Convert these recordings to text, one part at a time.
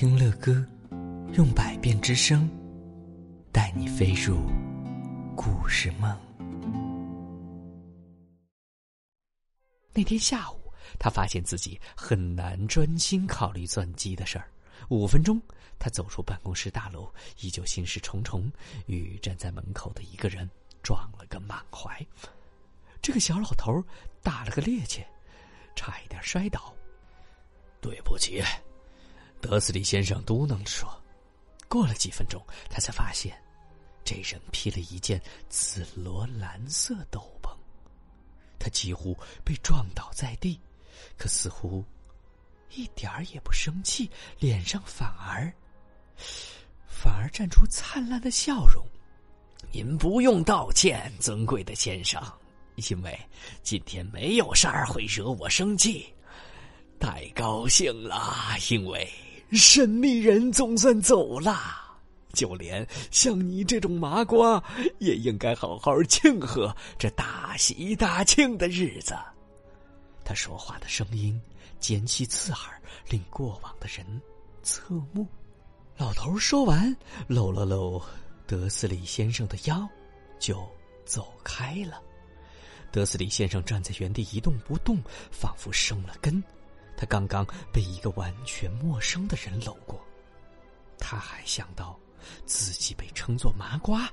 听乐歌，用百变之声，带你飞入故事梦。那天下午，他发现自己很难专心考虑钻机的事儿。五分钟，他走出办公室大楼，依旧心事重重，与站在门口的一个人撞了个满怀。这个小老头打了个趔趄，差一点摔倒。对不起。德斯里先生嘟囔着说：“过了几分钟，他才发现，这人披了一件紫罗兰色斗篷。他几乎被撞倒在地，可似乎一点儿也不生气，脸上反而反而绽出灿烂的笑容。您不用道歉，尊贵的先生，因为今天没有事儿会惹我生气。太高兴了，因为。”神秘人总算走了，就连像你这种麻瓜也应该好好庆贺这大喜大庆的日子。他说话的声音尖细刺耳，令过往的人侧目。老头说完，搂了搂德斯里先生的腰，就走开了。德斯里先生站在原地一动不动，仿佛生了根。他刚刚被一个完全陌生的人搂过，他还想到自己被称作麻瓜，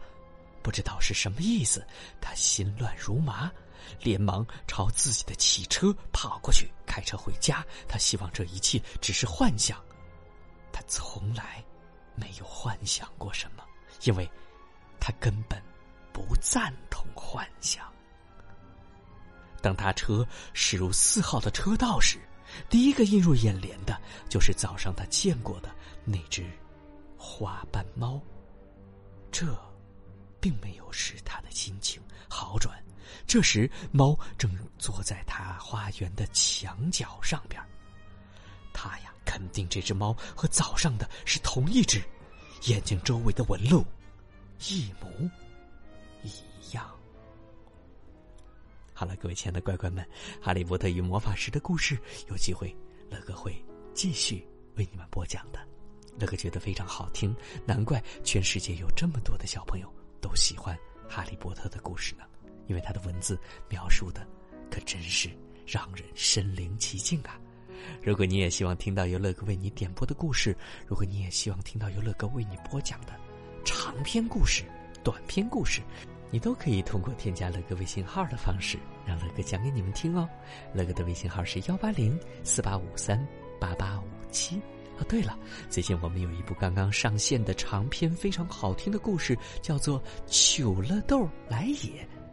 不知道是什么意思。他心乱如麻，连忙朝自己的汽车跑过去，开车回家。他希望这一切只是幻想，他从来没有幻想过什么，因为他根本不赞同幻想。当他车驶入四号的车道时，第一个映入眼帘的，就是早上他见过的那只花斑猫。这，并没有使他的心情好转。这时，猫正坐在他花园的墙角上边。他呀，肯定这只猫和早上的是同一只，眼睛周围的纹路一模一样。好了，各位亲爱的乖乖们，《哈利波特与魔法石》的故事有机会，乐哥会继续为你们播讲的。乐哥觉得非常好听，难怪全世界有这么多的小朋友都喜欢《哈利波特》的故事呢。因为他的文字描述的可真是让人身临其境啊！如果你也希望听到由乐哥为你点播的故事，如果你也希望听到由乐哥为你播讲的长篇故事、短篇故事。你都可以通过添加乐哥微信号的方式，让乐哥讲给你们听哦。乐哥的微信号是幺八零四八五三八八五七。哦，对了，最近我们有一部刚刚上线的长篇非常好听的故事，叫做《糗乐豆来也》，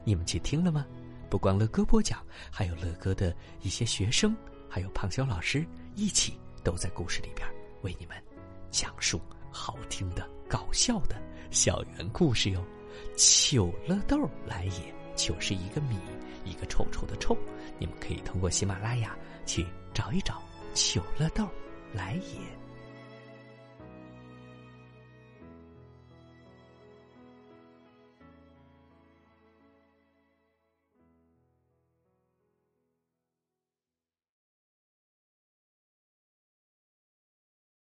你们去听了吗？不光乐哥播讲，还有乐哥的一些学生，还有胖修老师一起都在故事里边为你们讲述好听的、搞笑的校园故事哟。糗乐豆来也，糗是一个米，一个臭臭的臭。你们可以通过喜马拉雅去找一找糗乐豆来也。